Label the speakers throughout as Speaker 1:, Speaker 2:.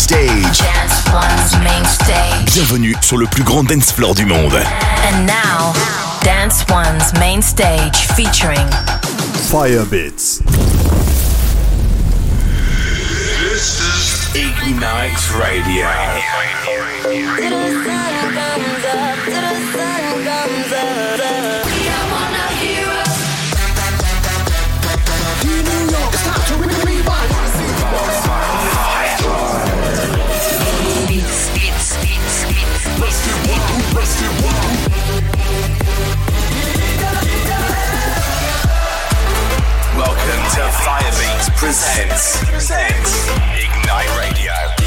Speaker 1: stage.
Speaker 2: Dance One's main stage.
Speaker 1: Bienvenue sur le plus grand dance floor du monde.
Speaker 2: And now, Dance One's main stage featuring
Speaker 3: Firebeats.
Speaker 1: This is Ignite Radio. Presents, presents Ignite Radio.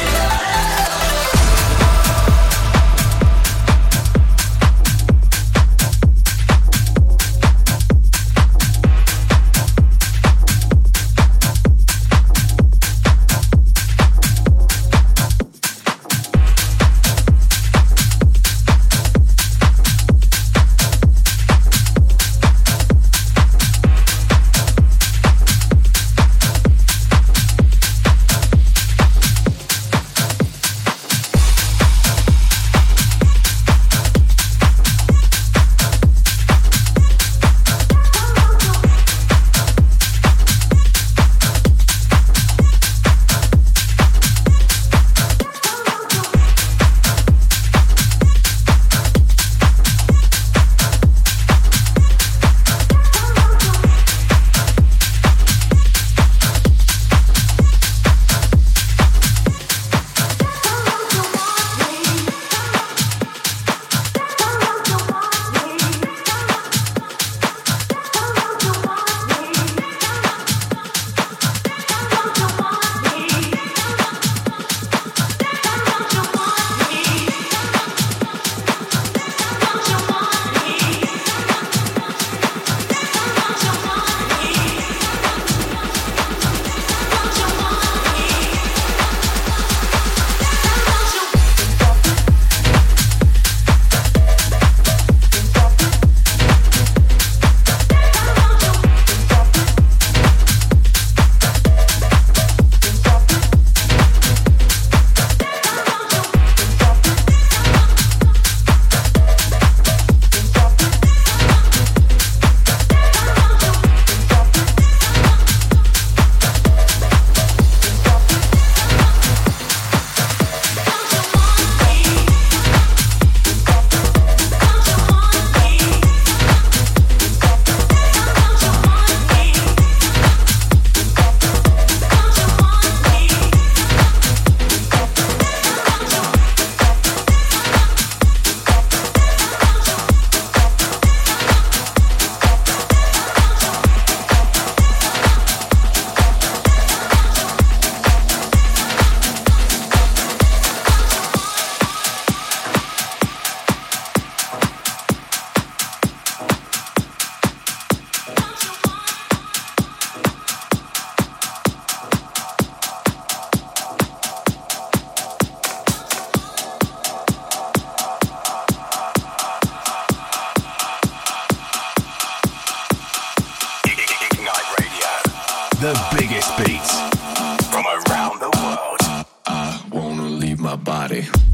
Speaker 1: My body.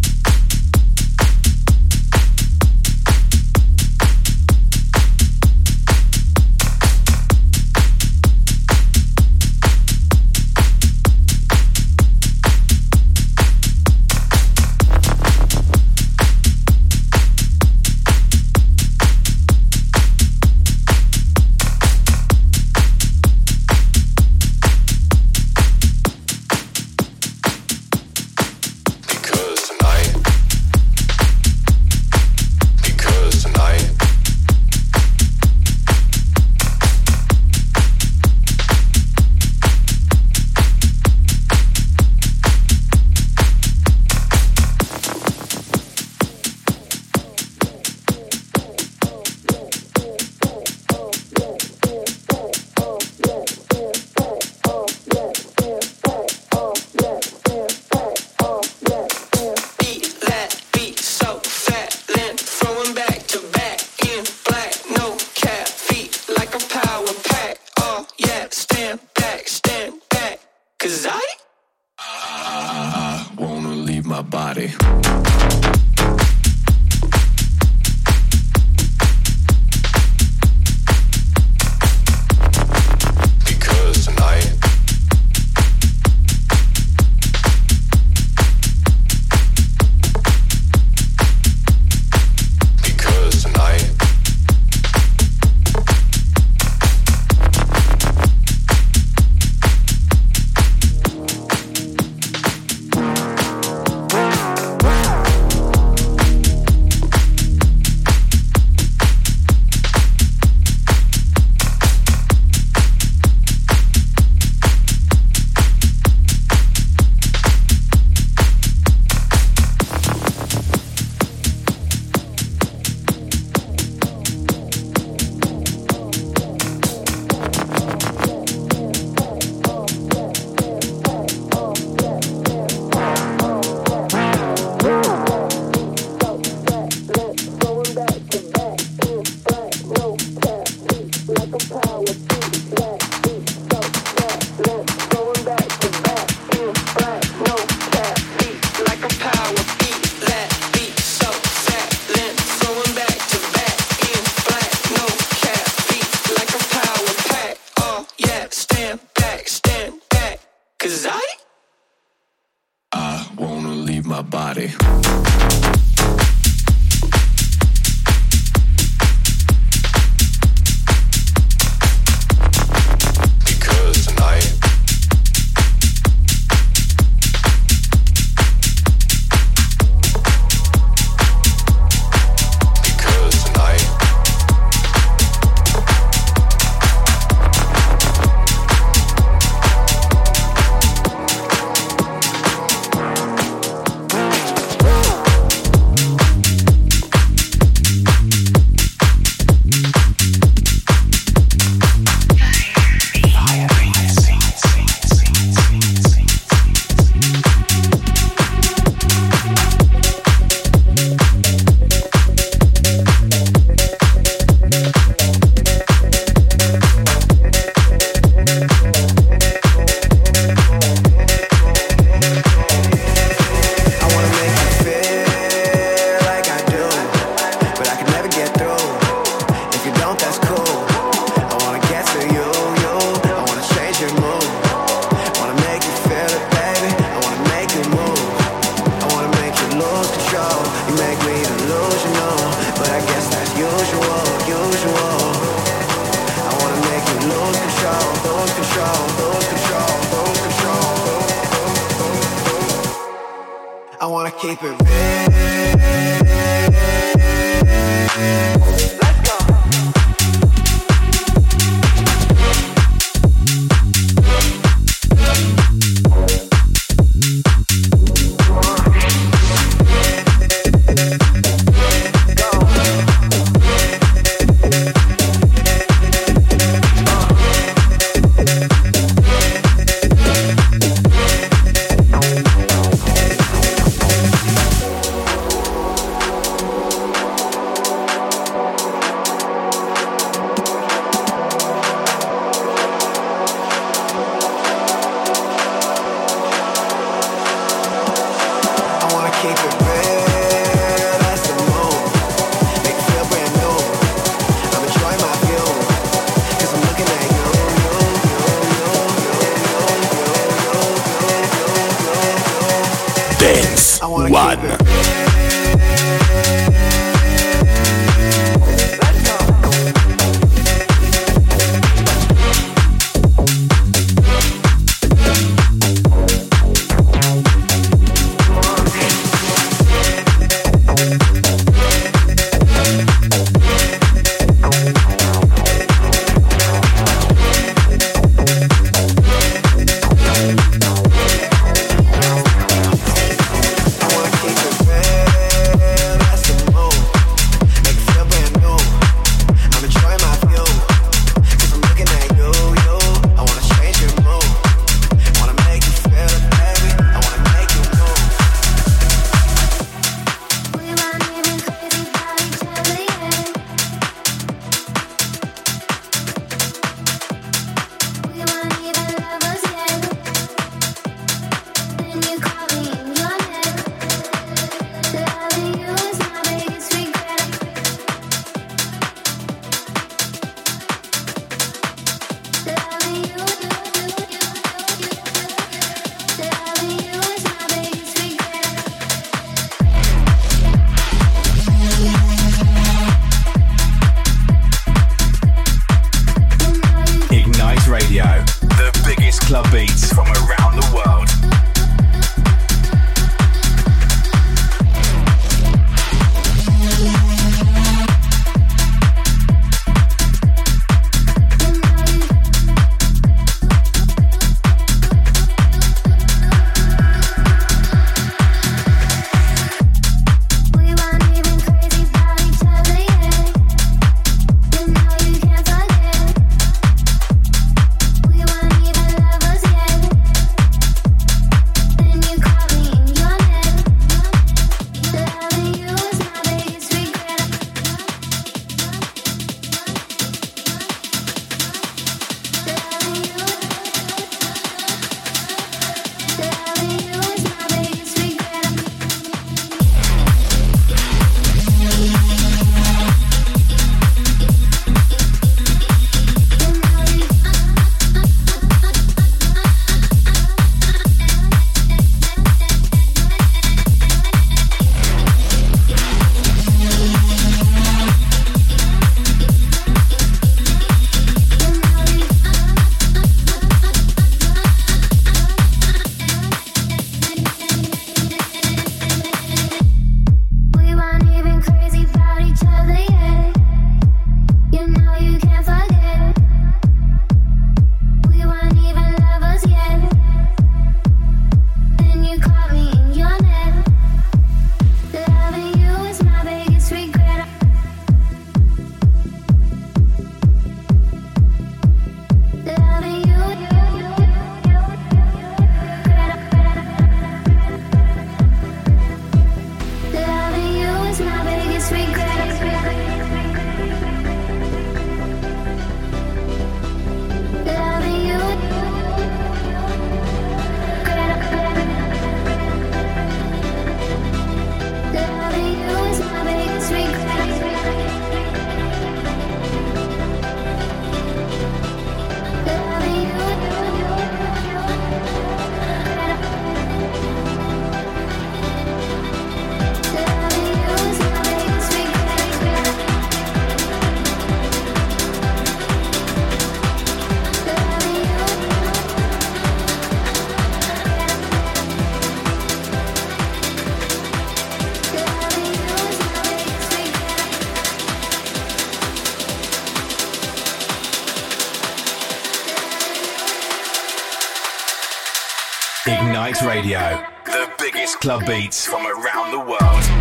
Speaker 1: Radio. The biggest club beats from around the world.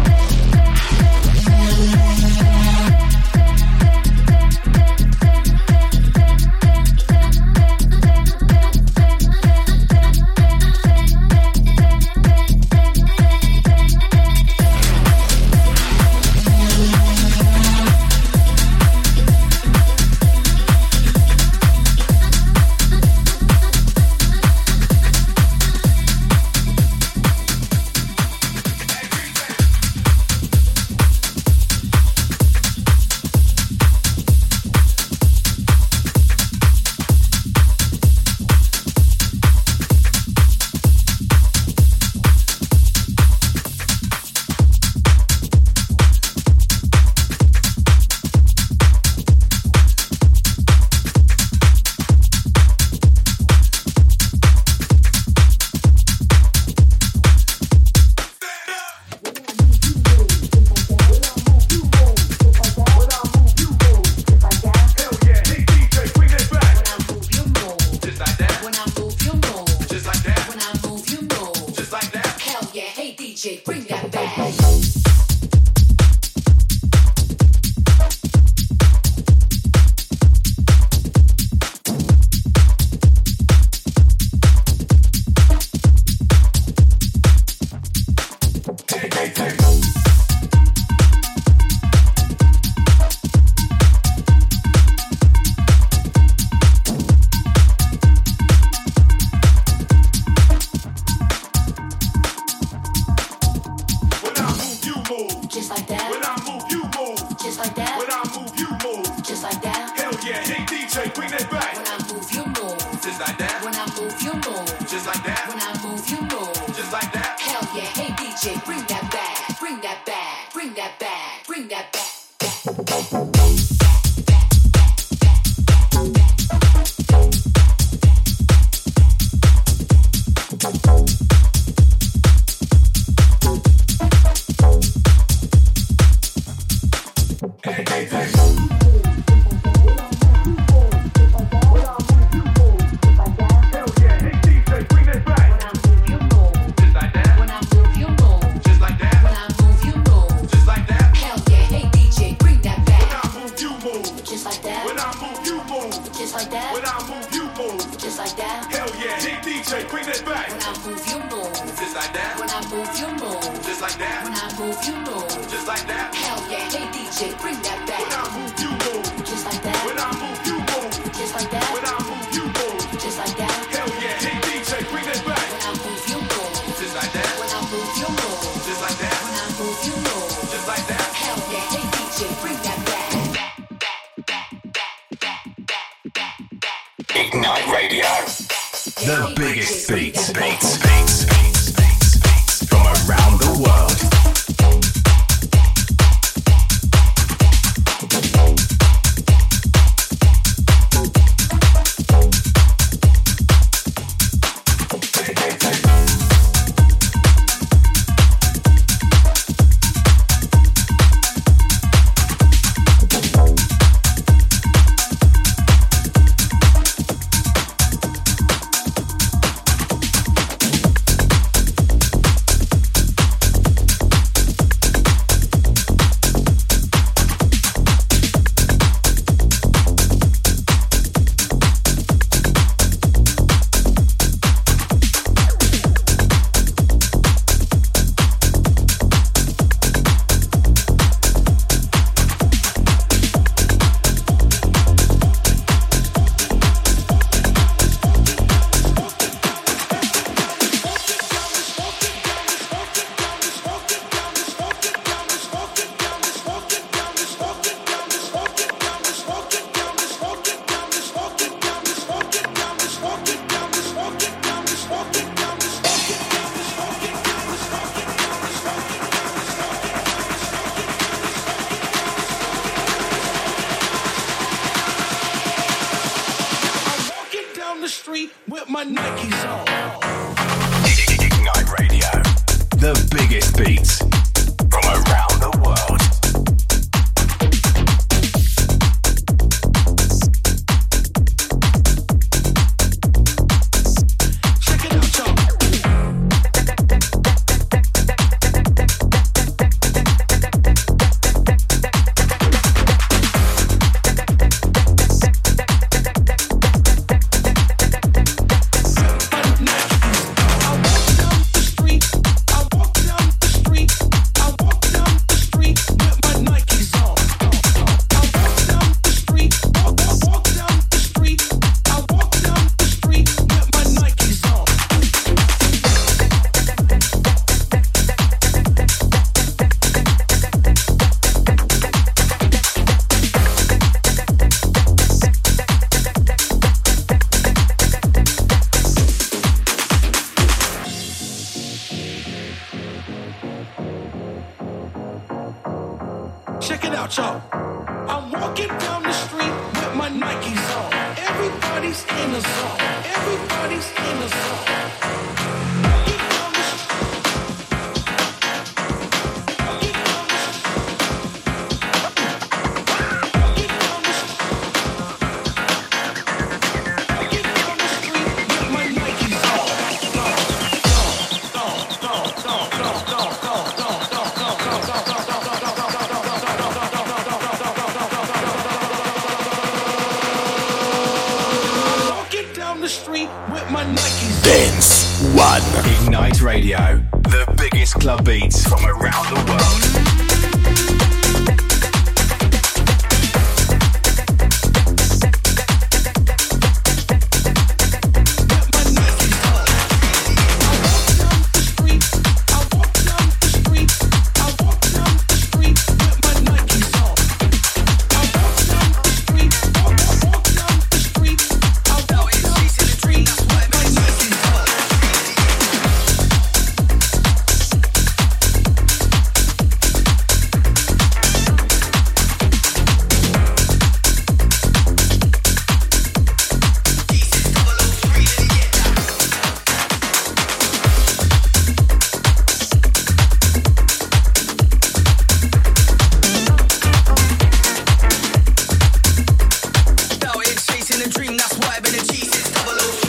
Speaker 4: Double O.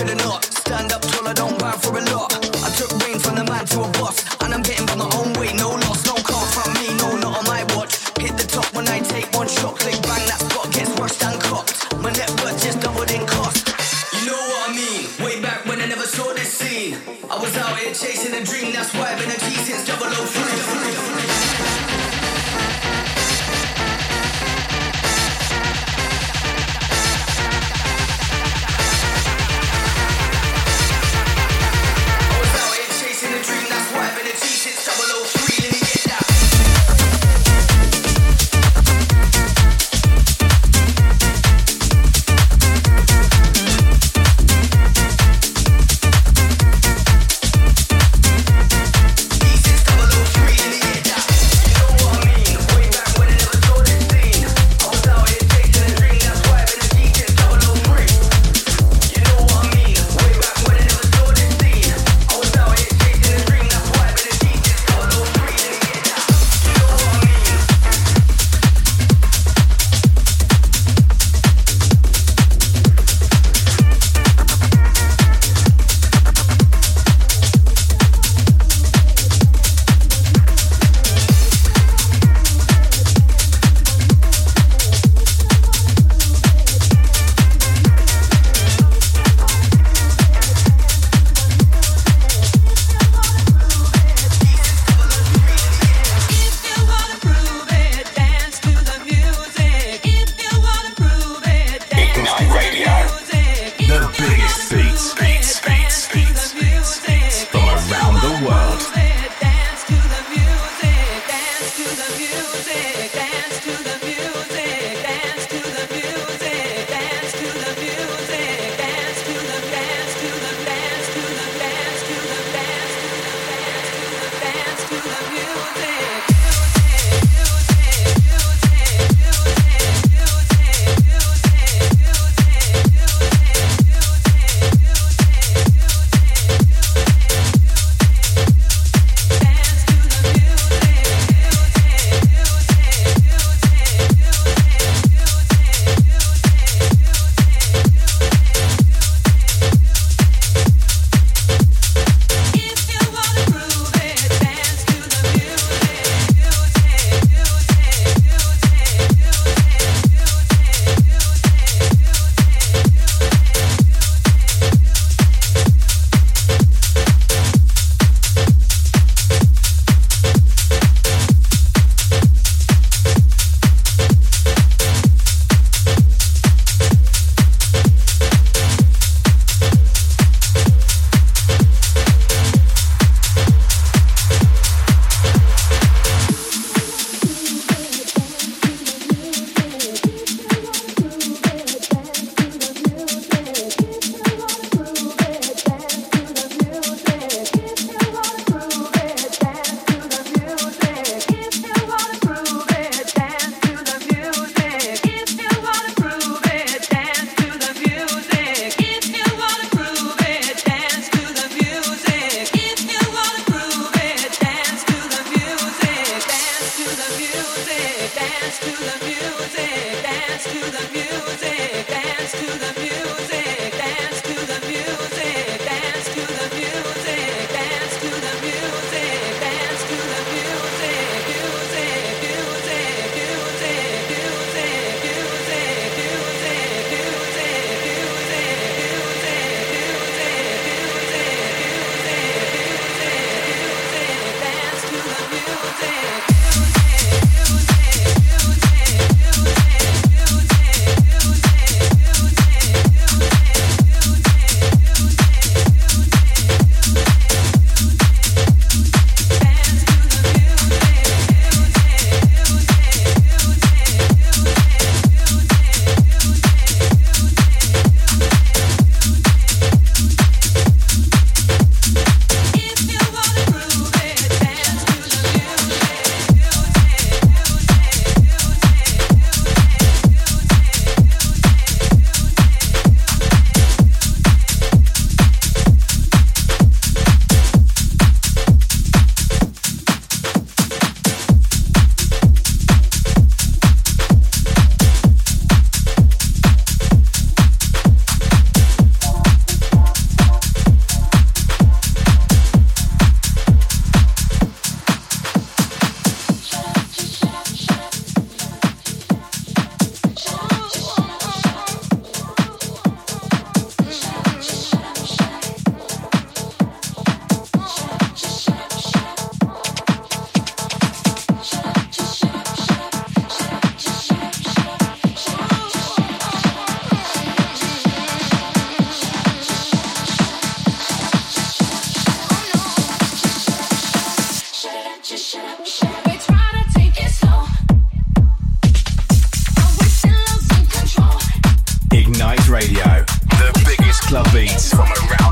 Speaker 4: could have not. Stand
Speaker 1: up tall, I don't bow for a lot. I
Speaker 5: took rain from the man to a boss, and I'm getting by my own
Speaker 6: way. No loss, no car from me, no, not on my watch. Hit the top
Speaker 5: when I take one shot, click bang, that spot gets rushed and copped. My net worth just doubled in cost. You know what I mean? Way back when I never saw this scene, I was out here chasing a dream. That's why I've been a G since 003. Ignite Radio, the biggest club beats from around.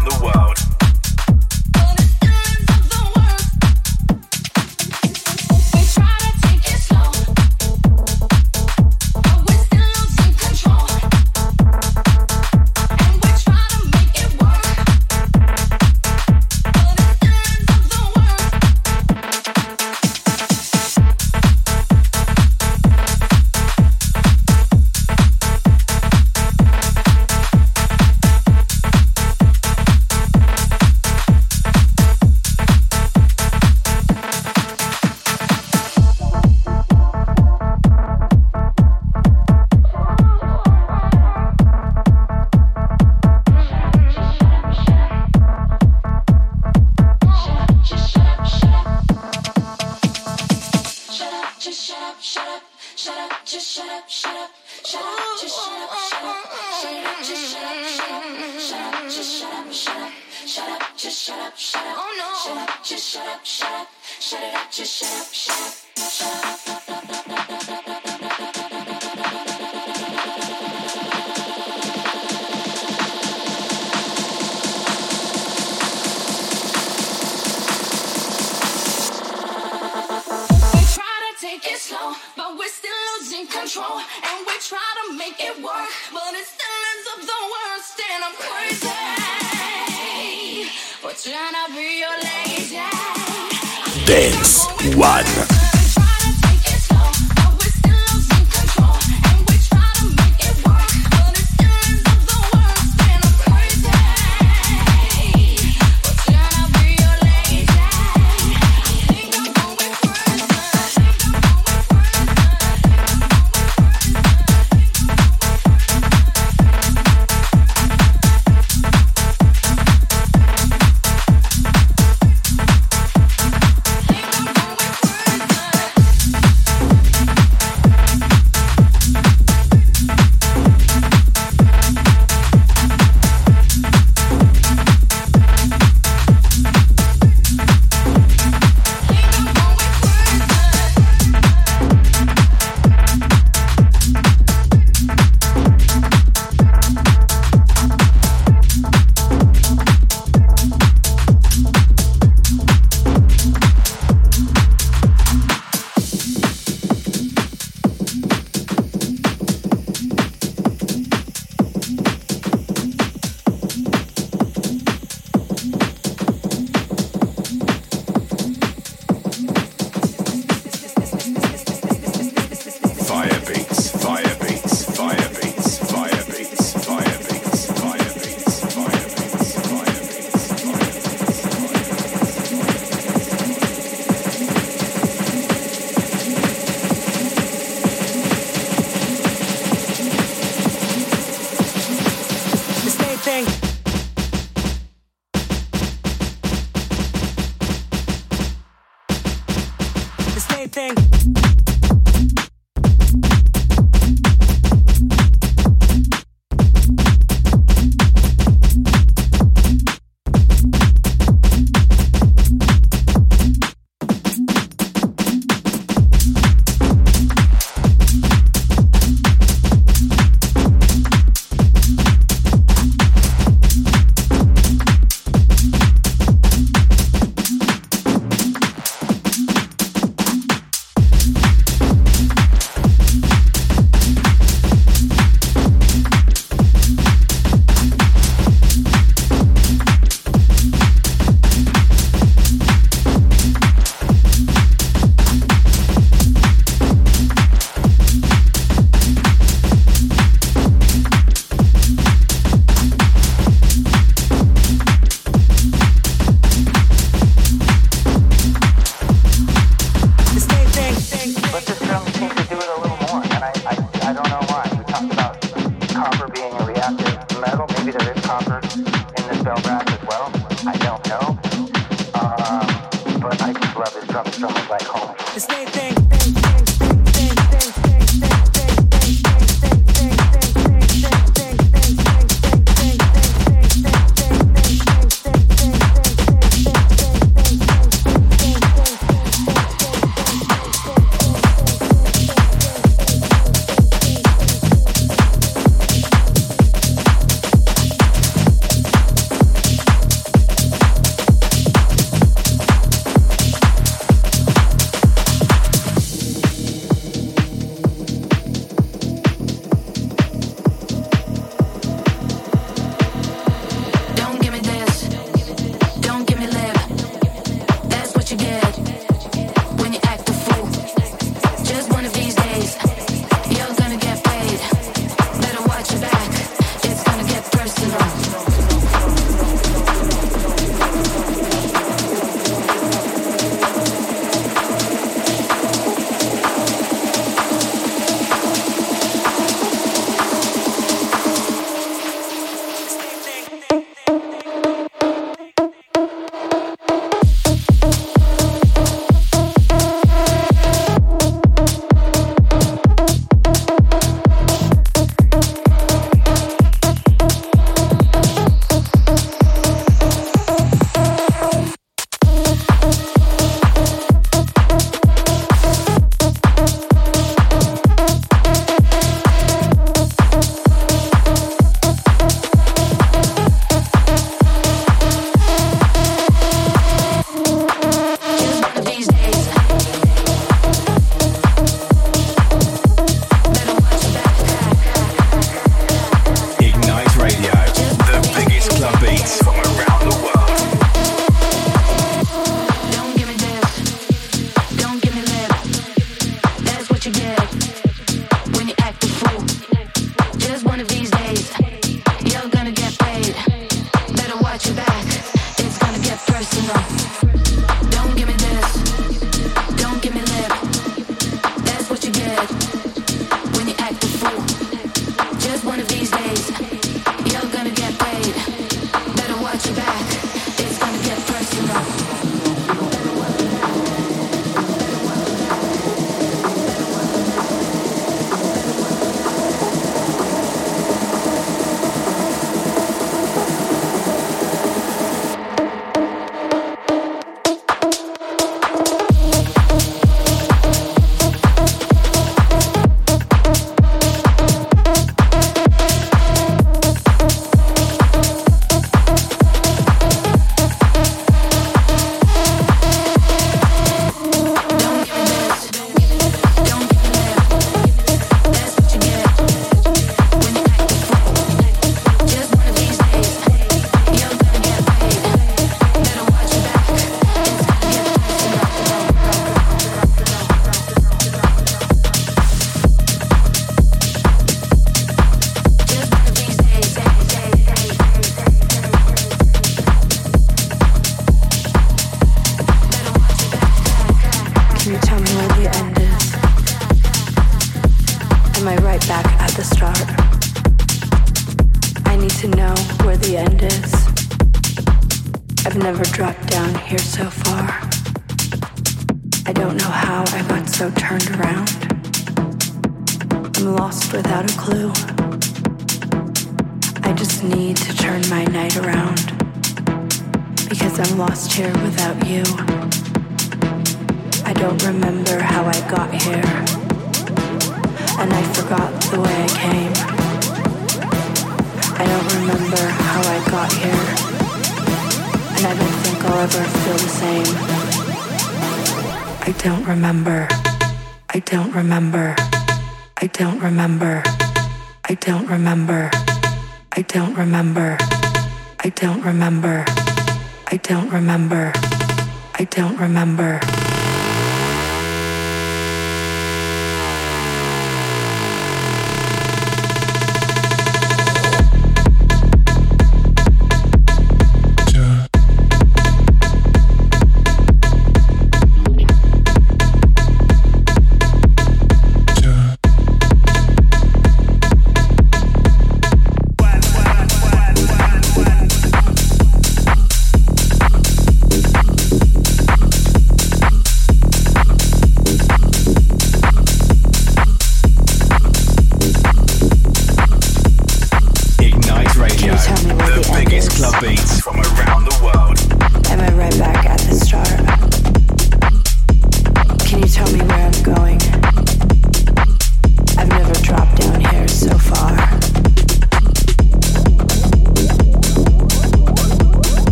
Speaker 5: remember.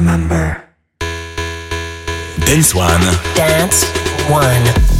Speaker 5: Remember.
Speaker 1: Dance One.
Speaker 2: Dance One.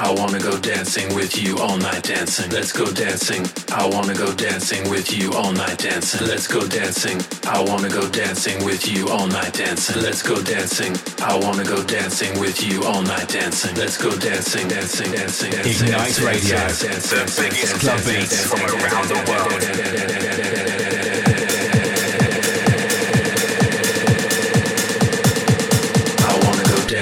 Speaker 4: I wanna go dancing with you all night dancing. Let's go dancing. I wanna go dancing with you all night dancing. Let's go dancing. I wanna go dancing with you all night dancing. Let's go dancing. I wanna go dancing with you all night dancing. Let's go dancing, dancing, dancing, dancing.
Speaker 1: Ignite Radio, the biggest club beats from around the world.